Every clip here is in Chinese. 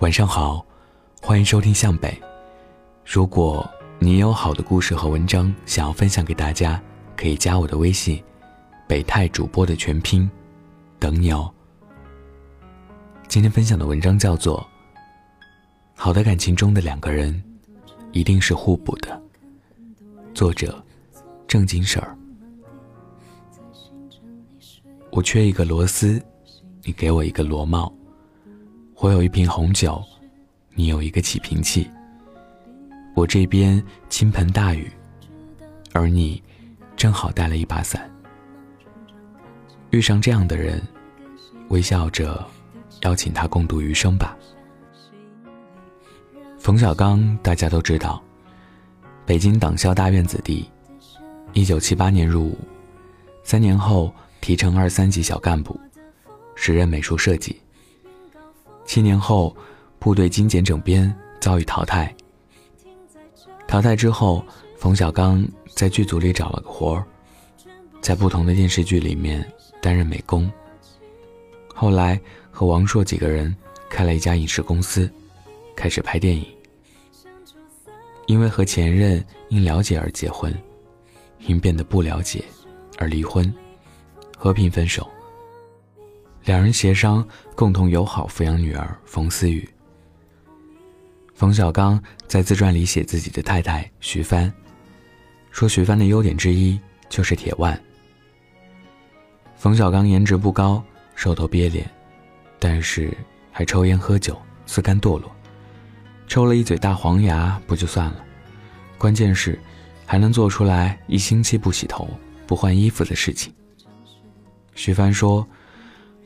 晚上好，欢迎收听向北。如果你有好的故事和文章想要分享给大家，可以加我的微信“北泰主播”的全拼，等你哦。今天分享的文章叫做《好的感情中的两个人一定是互补的》，作者正经婶儿。我缺一个螺丝，你给我一个螺帽。我有一瓶红酒，你有一个起瓶器。我这边倾盆大雨，而你正好带了一把伞。遇上这样的人，微笑着邀请他共度余生吧。冯小刚大家都知道，北京党校大院子弟，一九七八年入伍，三年后提成二三级小干部，时任美术设计。七年后，部队精简整编遭遇淘汰。淘汰之后，冯小刚在剧组里找了个活儿，在不同的电视剧里面担任美工。后来和王朔几个人开了一家影视公司，开始拍电影。因为和前任因了解而结婚，因变得不了解而离婚，和平分手。两人协商，共同友好抚养女儿冯思雨。冯小刚在自传里写自己的太太徐帆，说徐帆的优点之一就是铁腕。冯小刚颜值不高，瘦头瘪脸，但是还抽烟喝酒，自甘堕落，抽了一嘴大黄牙不就算了，关键是还能做出来一星期不洗头、不换衣服的事情。徐帆说。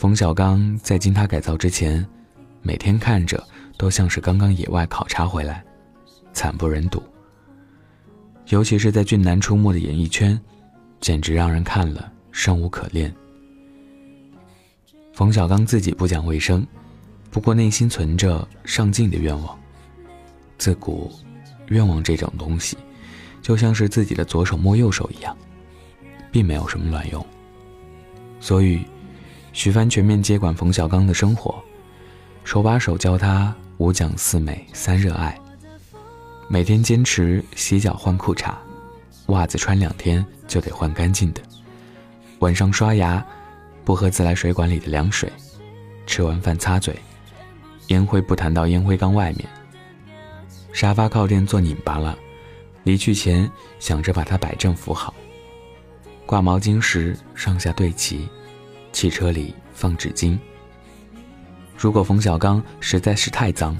冯小刚在经他改造之前，每天看着都像是刚刚野外考察回来，惨不忍睹。尤其是在俊男出没的演艺圈，简直让人看了生无可恋。冯小刚自己不讲卫生，不过内心存着上进的愿望。自古，愿望这种东西，就像是自己的左手摸右手一样，并没有什么卵用。所以。徐帆全面接管冯小刚的生活，手把手教他五讲四美三热爱。每天坚持洗脚换裤衩，袜子穿两天就得换干净的。晚上刷牙，不喝自来水管里的凉水。吃完饭擦嘴，烟灰不弹到烟灰缸外面。沙发靠垫做拧巴了，离去前想着把它摆正扶好。挂毛巾时上下对齐。汽车里放纸巾。如果冯小刚实在是太脏，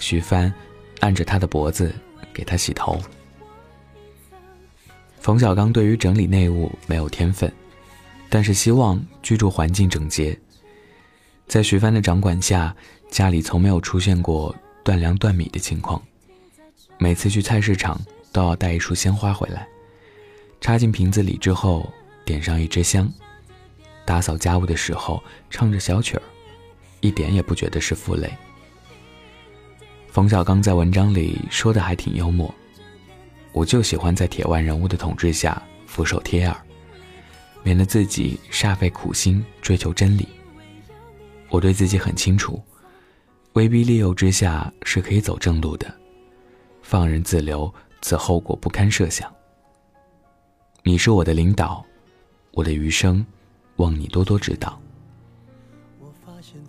徐帆按着他的脖子给他洗头。冯小刚对于整理内务没有天分，但是希望居住环境整洁。在徐帆的掌管下，家里从没有出现过断粮断米的情况。每次去菜市场都要带一束鲜花回来，插进瓶子里之后，点上一支香。打扫家务的时候唱着小曲儿，一点也不觉得是负累。冯小刚在文章里说的还挺幽默，我就喜欢在铁腕人物的统治下俯首帖耳，免得自己煞费苦心追求真理。我对自己很清楚，威逼利诱之下是可以走正路的，放任自流则后果不堪设想。你是我的领导，我的余生。望你多多指导。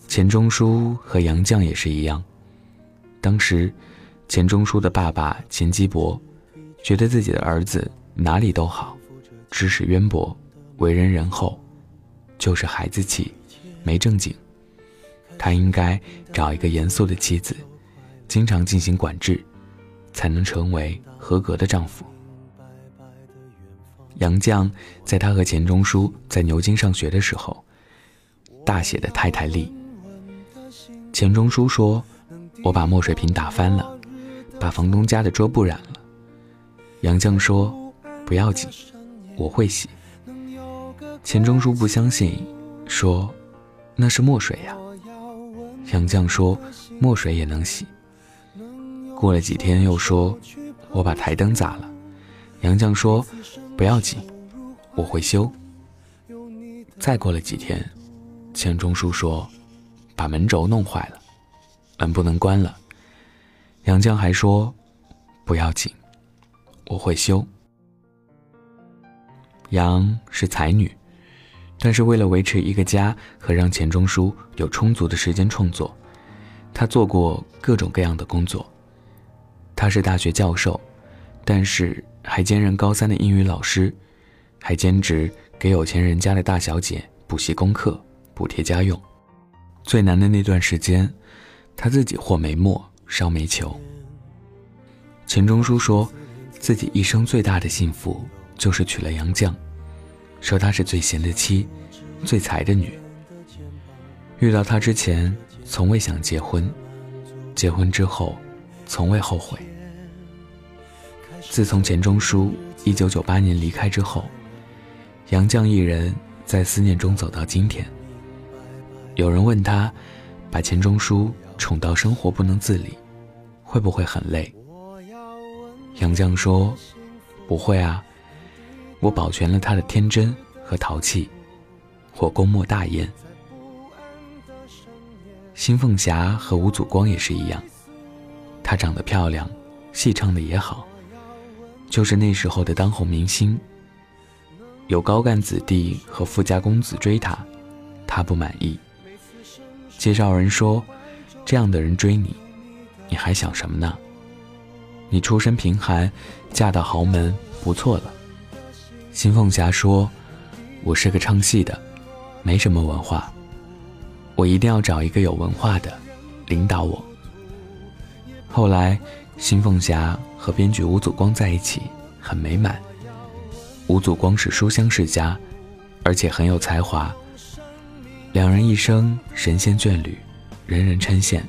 钱钟书和杨绛也是一样。当时，钱钟书的爸爸钱基博，觉得自己的儿子哪里都好，知识渊博，为人仁厚，就是孩子气，没正经。他应该找一个严肃的妻子，经常进行管制，才能成为合格的丈夫。杨绛在他和钱钟书在牛津上学的时候，大写的太太力。钱钟书说：“我把墨水瓶打翻了，把房东家的桌布染了。”杨绛说：“不要紧，我会洗。”钱钟书不相信，说：“那是墨水呀。”杨绛说：“墨水也能洗。”过了几天又说：“我把台灯砸了。”杨绛说。不要紧，我会修。再过了几天，钱钟书说：“把门轴弄坏了。”门不能关了。杨绛还说：“不要紧，我会修。”杨是才女，但是为了维持一个家和让钱钟书有充足的时间创作，她做过各种各样的工作。她是大学教授，但是还兼任高三的英语老师，还兼职给有钱人家的大小姐补习功课、补贴家用。最难的那段时间，他自己和煤墨、烧煤球。钱钟书说，自己一生最大的幸福就是娶了杨绛，说她是最贤的妻，最才的女。遇到她之前，从未想结婚；结婚之后，从未后悔。自从钱钟书一九九八年离开之后，杨绛一人在思念中走到今天。有人问他，把钱钟书宠到生活不能自理，会不会很累？杨绛说：“不会啊，我保全了他的天真和淘气，我功莫大焉。”新凤霞和吴祖光也是一样，她长得漂亮，戏唱的也好，就是那时候的当红明星。有高干子弟和富家公子追她，她不满意。介绍人说：“这样的人追你，你还想什么呢？”你出身贫寒，嫁到豪门不错了。新凤霞说：“我是个唱戏的，没什么文化，我一定要找一个有文化的，领导我。”后来，新凤霞和编剧吴祖光在一起，很美满。吴祖光是书香世家，而且很有才华。两人一生神仙眷侣，人人称羡。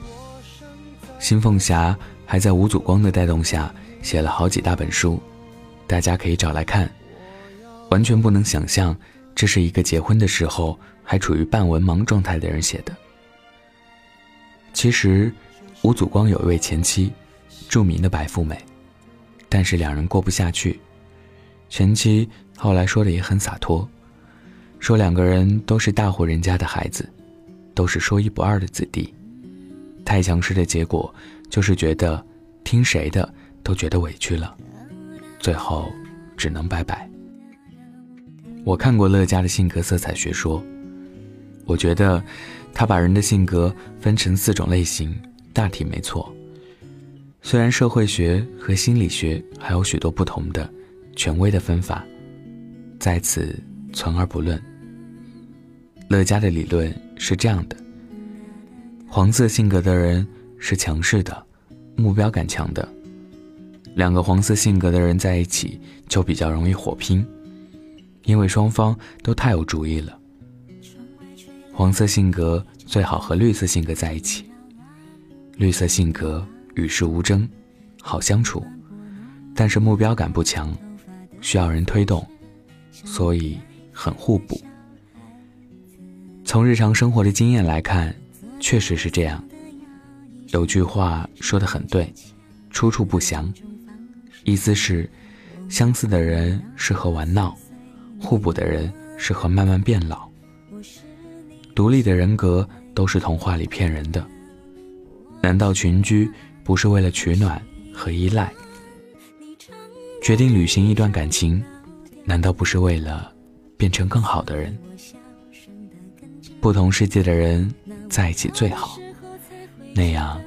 新凤霞。还在吴祖光的带动下写了好几大本书，大家可以找来看。完全不能想象，这是一个结婚的时候还处于半文盲状态的人写的。其实，吴祖光有一位前妻，著名的白富美，但是两人过不下去。前妻后来说的也很洒脱，说两个人都是大户人家的孩子，都是说一不二的子弟，太强势的结果。就是觉得听谁的都觉得委屈了，最后只能拜拜。我看过乐嘉的性格色彩学说，我觉得他把人的性格分成四种类型，大体没错。虽然社会学和心理学还有许多不同的权威的分法，在此存而不论。乐嘉的理论是这样的：黄色性格的人。是强势的，目标感强的。两个黄色性格的人在一起就比较容易火拼，因为双方都太有主意了。黄色性格最好和绿色性格在一起，绿色性格与世无争，好相处，但是目标感不强，需要人推动，所以很互补。从日常生活的经验来看，确实是这样。有句话说的很对，出处不详，意思是，相似的人适合玩闹，互补的人适合慢慢变老。独立的人格都是童话里骗人的。难道群居不是为了取暖和依赖？决定履行一段感情，难道不是为了变成更好的人？不同世界的人在一起最好。那样，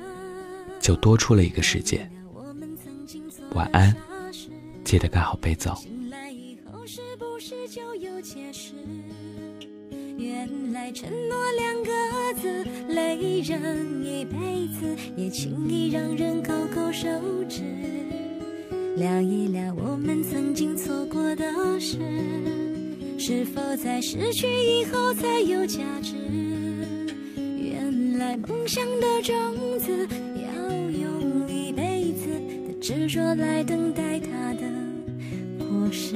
就多出了一个世界。晚安，记得盖好被子。承诺两个字，累人一辈子，也轻易让人勾勾手指。聊一聊我们曾经错过的事，是否在失去以后才有价值？原来梦想的种子，要用一辈子的执着来等待它的果实。